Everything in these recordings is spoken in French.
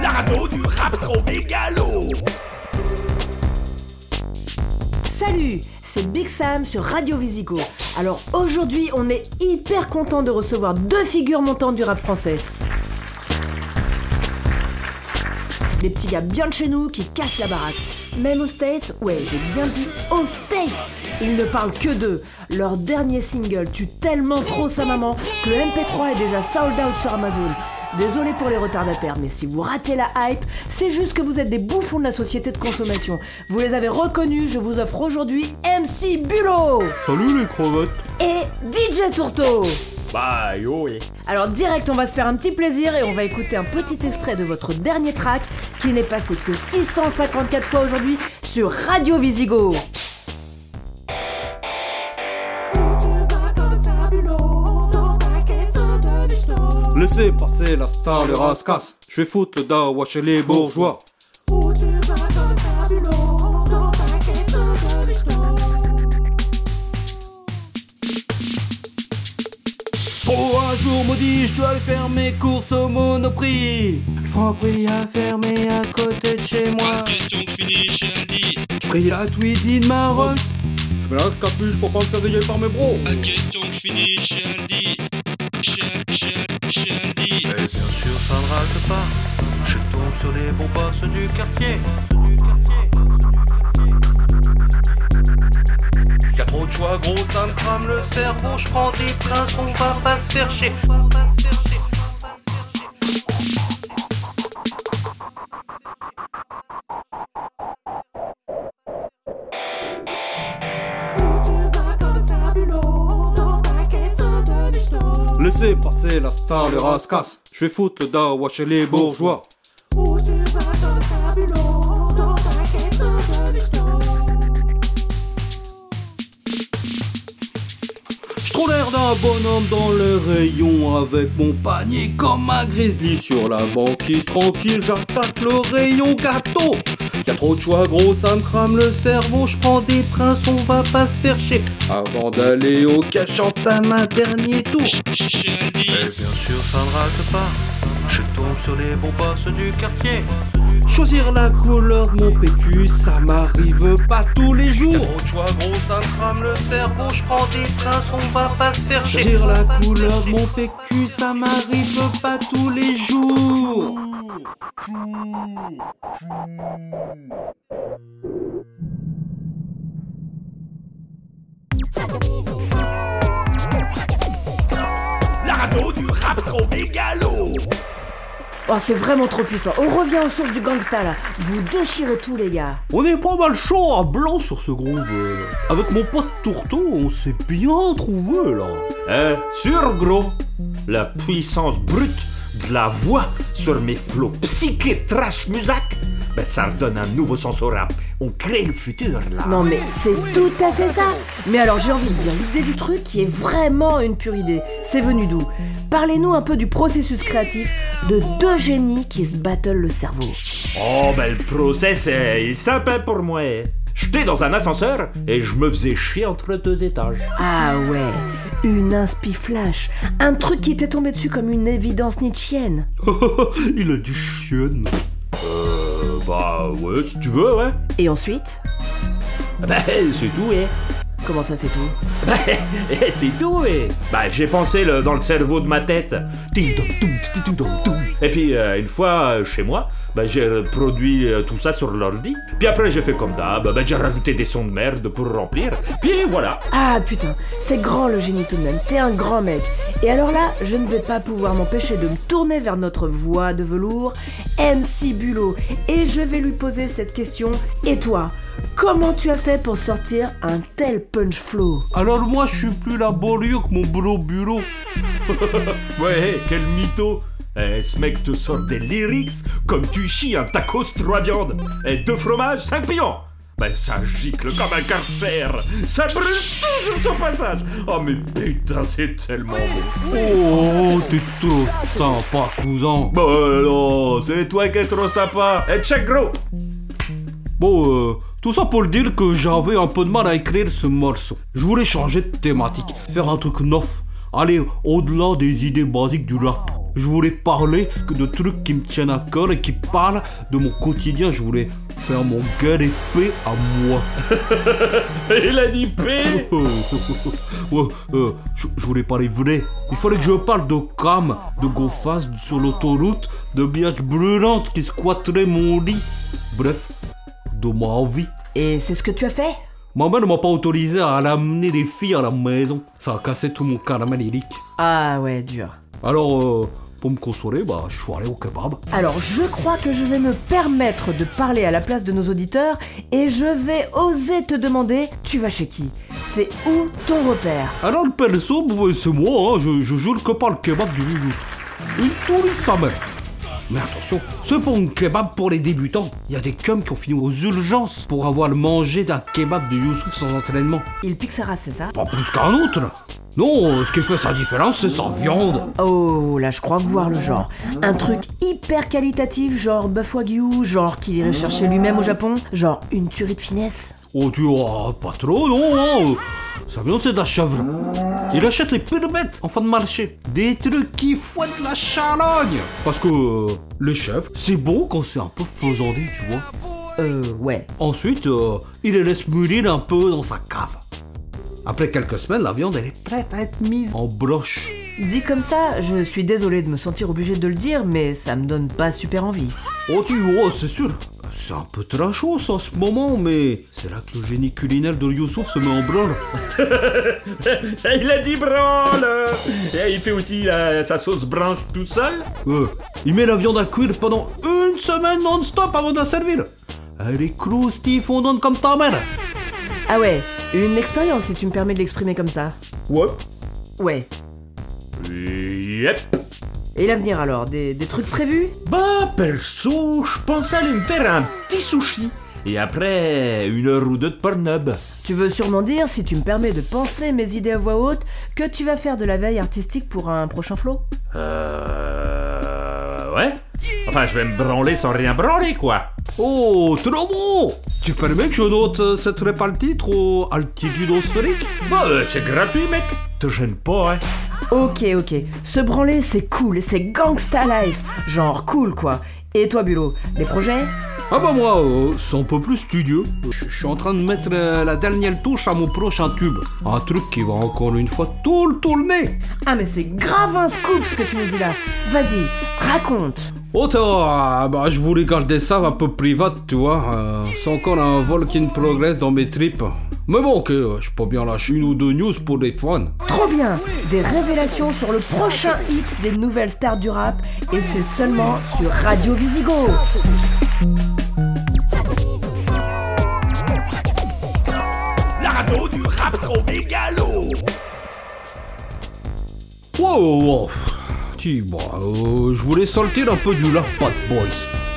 La radio du rap trop mégalo. Salut, c'est Big Sam sur Radio Visico. Alors aujourd'hui, on est hyper content de recevoir deux figures montantes du rap français. Des petits gars bien de chez nous qui cassent la baraque. Même aux States, ouais, j'ai bien dit aux States Ils ne parlent que d'eux. Leur dernier single tue tellement trop sa maman que le MP3 est déjà sold out sur Amazon. Désolé pour les retardataires, mais si vous ratez la hype, c'est juste que vous êtes des bouffons de la société de consommation. Vous les avez reconnus, je vous offre aujourd'hui MC Bulot Salut les crevettes et DJ Tourteau. Bah yo ouais. Alors direct, on va se faire un petit plaisir et on va écouter un petit extrait de votre dernier track qui n'est passé que 654 fois aujourd'hui sur Radio Visigo. Laissez passer la star, les rascasses. Je vais foutre le dawa chez les bourgeois. Maudit, je dois aller faire mes courses au monoprix. Franprix a fermé à côté de chez moi. question que je finis chez Aldi. Je pris la Tweedy de Maroc. Je mets la capuche pour pas me faire griller par mes bros. Pas question que je finis chez Aldi. Chez, chez, chez Aldi. Et bien sûr, ça ne rate pas. Je tombe sur les bons passes du quartier. Trop de gros, ça me crame le cerveau. Je prends des places, on va pas se faire chier. Laissez passer la star, les rascasses. Je vais foutre le chez les bourgeois. L'air d'un bonhomme dans le rayon avec mon panier comme un grizzly sur la banquise tranquille. J'attaque le rayon gâteau. Y'a trop de choix gros, ça me crame le cerveau. Je prends des princes, on va pas se faire chier. Avant d'aller au cash entame un dernier tour. Et bien sûr, ça ne rate pas. Je tombe sur les bons passes du quartier. Choisir la couleur de mon PQ, ça m'arrive pas tous les jours. Y'a trop de choix, gros, ça me crame le cerveau. Je prends des princes, on va pas se faire chier. Choisir la couleur de mon PQ, ça m'arrive pas tous les jours. La radio du rap trop mégalo. Oh, c'est vraiment trop puissant. On revient aux sources du gangsta là. Vous déchirez tout les gars. On est pas mal chaud à blanc sur ce groove. euh. Avec mon pote Tourteau, on s'est bien trouvé là. Euh, sur gros, la puissance brute de la voix sur mes flots psyché trash musac, ben ça redonne un nouveau sens au rap. On crée le futur là. Non mais c'est tout à fait ça. Mais alors j'ai envie de dire, l'idée du truc qui est vraiment une pure idée, c'est venu d'où? Parlez-nous un peu du processus créatif de deux génies qui se battlent le cerveau. Oh ben le process est simple pour moi. J'étais dans un ascenseur et je me faisais chier entre deux étages. Ah ouais, une inspi flash, un truc qui t'est tombé dessus comme une évidence nietzschienne. Il a dit chienne. Bah ouais, si tu veux, ouais. Et ensuite Ben c'est tout, ouais. Comment ça c'est tout Ben, c'est tout, ouais. Ben j'ai pensé le- dans le cerveau de ma tête. Et puis euh, une fois euh, chez moi, ben, j'ai produit euh, tout ça sur l'ordi. Puis après j'ai fait comme d'hab, ben, j'ai rajouté des sons de merde pour remplir. Puis voilà. Ah putain, c'est grand le génie tout de même, t'es un grand mec. Et alors là, je ne vais pas pouvoir m'empêcher de me tourner vers notre voix de velours, MC Bulot, et je vais lui poser cette question. Et toi, comment tu as fait pour sortir un tel punch flow Alors moi, je suis plus laborieux que mon boulot bureau. Ouais, quel mytho. Eh, ce mec te sort des lyrics comme tu chies un tacos trois viandes. Et deux fromages, cinq pions Ben ça gicle comme un carfer. Ça brûle tout sur son passage. Oh mais putain, c'est tellement beau. Oh, t'es trop sympa, cousin. Bon alors, c'est toi qui es trop sympa. Et check gros. Bon, euh, tout ça pour dire que j'avais un peu de mal à écrire ce morceau. Je voulais changer de thématique, faire un truc neuf, aller au-delà des idées basiques du rap. Je voulais parler que de trucs qui me tiennent à cœur et qui parlent de mon quotidien. Je voulais faire mon guerre épée à moi. Il a dit P Ouais, euh, je, je voulais parler vrai. Il fallait que je parle de Cam, de Gofas sur l'autoroute, de biatch brûlantes qui squatteraient mon lit. Bref, de ma vie. Et c'est ce que tu as fait? Ma mère ne m'a pas autorisé à ramener des filles à la maison. Ça a cassé tout mon caramel lyrique. Ah ouais, dur. Alors, euh, pour me consoler, bah, je suis allé au kebab. Alors je crois que je vais me permettre de parler à la place de nos auditeurs et je vais oser te demander, tu vas chez qui? C'est où ton repère? Alors, le perso, c'est moi, hein, je, je jure que par le kebab du. Une tourie de sa mère. Mais attention, c'est pas un kebab pour les débutants. Il y a des cums qui ont fini aux urgences pour avoir mangé d'un kebab de Youssouf sans entraînement. Il race, c'est ça? Pas plus qu'un autre. Non, ce qui fait sa différence, c'est sa viande. Oh, là je crois voir le genre. Un truc hyper qualitatif, genre Buff Wagyu, genre qu'il irait chercher lui-même au Japon, genre une tuerie de finesse. Oh, tu vois, pas trop, non, hein, Sa viande, c'est de la chèvre. Il achète les pires bêtes en fin de marché. Des trucs qui fouettent la chalogne. Parce que euh, les chèvres, c'est bon quand c'est un peu faisandé, tu vois. Euh, ouais. Ensuite, euh, il les laisse mûrir un peu dans sa cave. Après quelques semaines, la viande, elle est prête à être mise en broche. Dit comme ça, je suis désolé de me sentir obligé de le dire, mais ça me donne pas super envie. Oh, tu vois, c'est sûr. C'est un peu trashos en ce moment, mais c'est là que le génie culinaire de Youssouf se met en branle. Il a dit branle Et il fait aussi euh, sa sauce branche tout seul Euh, il met la viande à cuire pendant une semaine non-stop avant de la servir. Elle est croustille fondante comme ta mère. Ah ouais, une expérience si tu me permets de l'exprimer comme ça. Ouais. Ouais. Yep. Et l'avenir alors des, des trucs prévus? Bah, perso, je pensais aller me faire un petit sushi. Et après, une heure ou deux de Pornhub. Tu veux sûrement dire, si tu me permets de penser mes idées à voix haute, que tu vas faire de la veille artistique pour un prochain flow? Euh. Ouais. Enfin, je vais me branler sans rien branler, quoi. Oh, trop beau Tu permets que je note euh, cette répartie trop altitudosphérique Bah, euh, c'est gratuit, mec. Te gêne pas, hein. Ok, ok. Se branler, c'est cool, c'est gangsta life. Genre cool, quoi. Et toi, Bulot, des projets? Ah bah moi, euh, c'est un peu plus studieux. Je je suis en train de mettre euh, la dernière touche à mon prochain tube. Un truc qui va encore une fois tout le tourner. Ah, mais c'est grave un scoop ce que tu nous dis là. Vas-y, raconte. Oh, t'as- bah, je voulais garder ça un peu privat, tu vois. euh, c'est encore un vol qui ne progresse dans mes tripes. Mais bon, ok, euh, je peux bien lâcher une ou deux news pour les fans. Trop bien Des révélations sur le prochain hit des nouvelles stars du rap, et c'est seulement sur Radio Visigo. La radio du rap trop mégalo Wow, wow. Si, bon, euh, je voulais sortir un peu du Lap Bad Boys.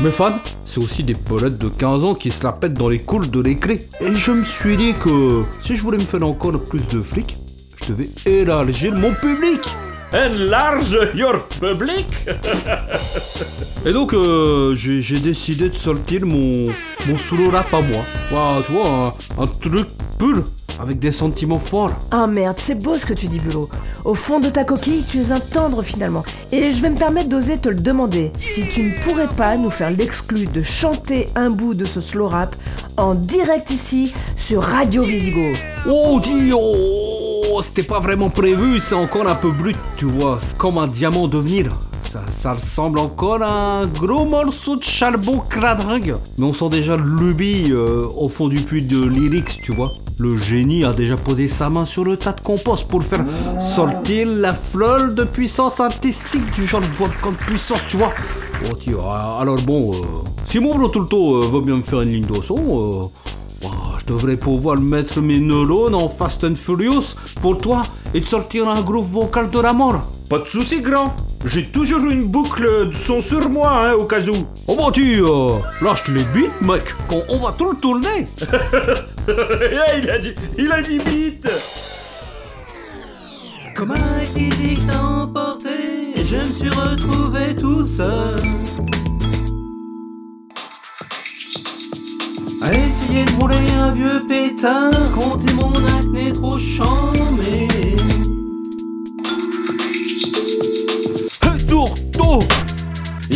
Mes fans, c'est aussi des polettes de 15 ans qui se la pètent dans les coules de récré. Et je me suis dit que si je voulais me faire encore plus de flics, je devais élargir mon public. Enlarge your public Et donc, euh, j'ai décidé de sortir mon, mon solo rap à moi. Voilà, tu vois, un, un truc pur, avec des sentiments forts. Ah merde, c'est beau ce que tu dis, Bulot. Au fond de ta coquille, tu es un tendre finalement. Et je vais me permettre d'oser te le demander. Si tu ne pourrais pas nous faire l'exclu de chanter un bout de ce slow rap en direct ici sur Radio Visigo. Oh dis oh, c'était pas vraiment prévu, c'est encore un peu brut, tu vois, c'est comme un diamant de devenir. Ça, ressemble encore à un gros morceau de charbon cradingue. Mais on sent déjà le lubie euh, au fond du puits de lyrics, tu vois. Le génie a déjà posé sa main sur le tas de compost pour faire sortir la fleur de puissance artistique du genre de de puissance, tu vois. Oh, vois, alors bon, euh, si mon bro Tulto euh, veut bien me faire une ligne de son, euh, bah, je devrais pouvoir mettre mes neurones en Fast and Furious pour toi et te sortir un groupe vocal de la mort. Pas de soucis, grand. J'ai toujours une boucle de son sur moi, hein, au cas où. Oh bah tu, euh, lâche les beats, mec, quand on va tout le tourner. Eh, il a dit, il a dit vite. Comme un t'a emporté, je me suis retrouvé tout seul. À essayer de rouler un vieux pétard, compter mon acné trop chambé.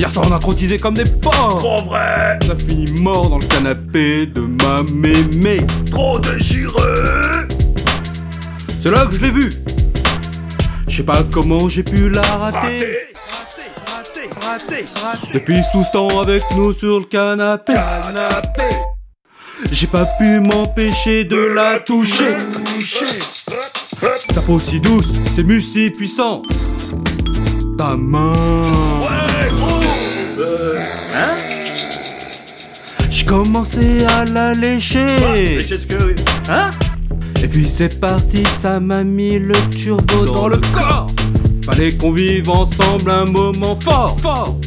Hier soir, on a trottisé comme des porcs. Trop vrai On a fini mort dans le canapé de ma mémé. Trop déchiré C'est là que je l'ai vue. Je sais pas comment j'ai pu la rater. Raté Depuis tout ce temps avec nous sur le canapé. Canapé J'ai pas pu m'empêcher de la toucher. Sa peau si douce, ses muscles si puissants. Ta main. Commencé à la lécher. Mais. Hein Et puis c'est parti, ça m'a mis le turbo dans, le corps. Fallait qu'on vive ensemble un moment fort, fort,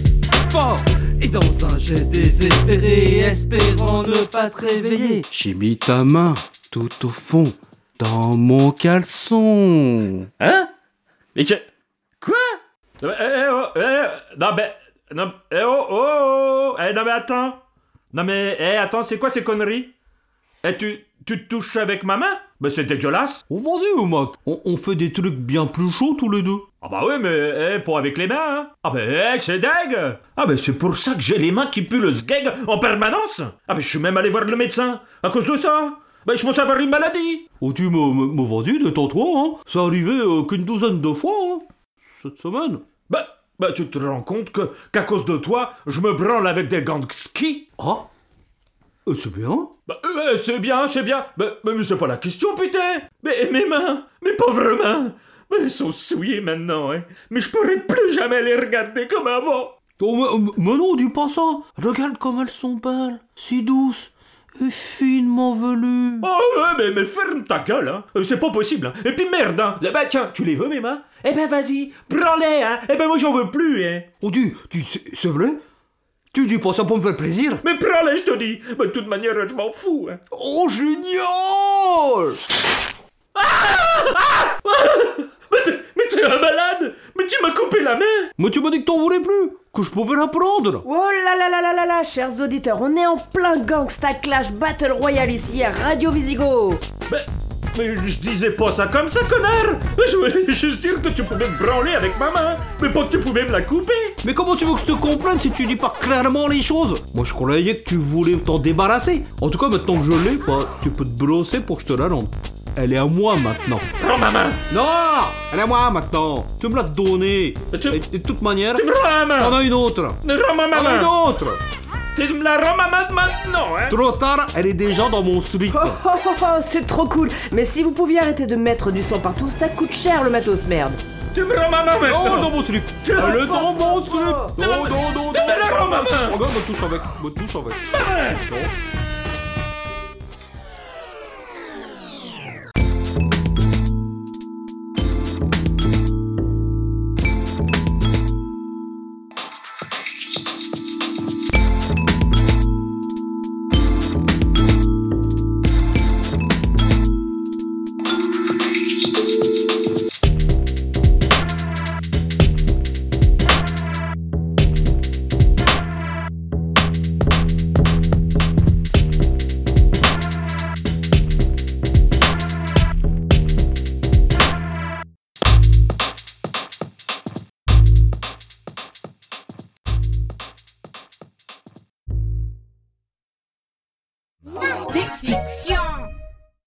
fort. Et dans un jet désespéré, espérant ne pas te réveiller, j'ai mis ta main tout au fond dans mon caleçon. Hein Mais que... Quoi Eh, eh, oh, eh, Non mais... Non, eh, oh, oh, oh, eh, non mais attends Non mais, eh, attends, c'est quoi ces conneries? Eh, tu... Tu te touches avec ma main? Ben c'est dégueulasse On vas-y, Mac. On, on fait des trucs bien plus chauds tous les deux. Ah bah oui, mais pas avec les mains, hein Ah bah eh, c'est deg Ah bah c'est pour ça que j'ai les mains qui puent le sgeg en permanence Ah bah je suis même allé voir le médecin, à cause de ça Bah je pense avoir une maladie Oh, tu me vas-y, détends-toi, hein. C'est arrivé euh, qu'une douzaine de fois, hein. Cette semaine. Bah, bah tu te rends compte que qu'à cause de toi, je me branle avec des gants de ski. Ah Euh, C'est bien. Bah euh, c'est bien, c'est bien. Bah mais c'est pas la question, putain. Mais mes mains, mes pauvres mains. Bah, Elles sont souillées maintenant, hein. Mais je pourrais plus jamais les regarder comme avant. Oh, mais, mais non, dis pas ça. Regarde comme elles sont belles, si douces et finement velues. Oh ouais, mais, mais ferme ta gueule, hein. Euh, C'est pas possible, hein. Et puis merde, hein. Eh ben tiens, tu les veux mes mains Eh ben vas-y, prends-les, hein. Eh ben moi j'en veux plus, hein. Oh, dis, dis, c'est vrai Tu dis pas ça pour me faire plaisir Mais prends-les, je te dis. Bah, de toute manière, je m'en fous, hein. Oh, génial Mais t'es, mais t'es un malade Mais tu m'as coupé la main Mais tu m'as dit que t'en voulais plus, que je pouvais la prendre. Oh là là là là là là, chers auditeurs, on est en plein Gangsta Clash Battle Royale ici à Radio Visigo. Mais, mais je disais pas ça comme ça, connard Je voulais juste dire que tu pouvais me branler avec ma main, mais pas que tu pouvais me la couper Mais comment tu veux que je te comprenne si tu dis pas clairement les choses? Moi, je croyais que tu voulais t'en débarrasser. En tout cas, maintenant que je l'ai, bah, tu peux te brosser pour que je te la rende. Elle est à moi maintenant. Prends ma main. Non Elle est à moi maintenant. Tu me l'as donnée. Mais tu- Et, et de toute manière, Tu me rends ma t'en main as une autre. Rends-moi ma T'en as une main autre. Tu me la rends ma main maintenant, hein. Trop tard, elle est déjà dans mon slip. Oh oh oh, oh, c'est trop cool. Mais si vous pouviez arrêter de mettre du sang partout, ça coûte cher le matos, merde. Tu me rends ma main Non, maintenant. dans mon slip. Tu Elle l'as est dans mon slip. Non, non, non, non Tu me la rends ma main. Regarde, me touche avec, me touche avec. Non.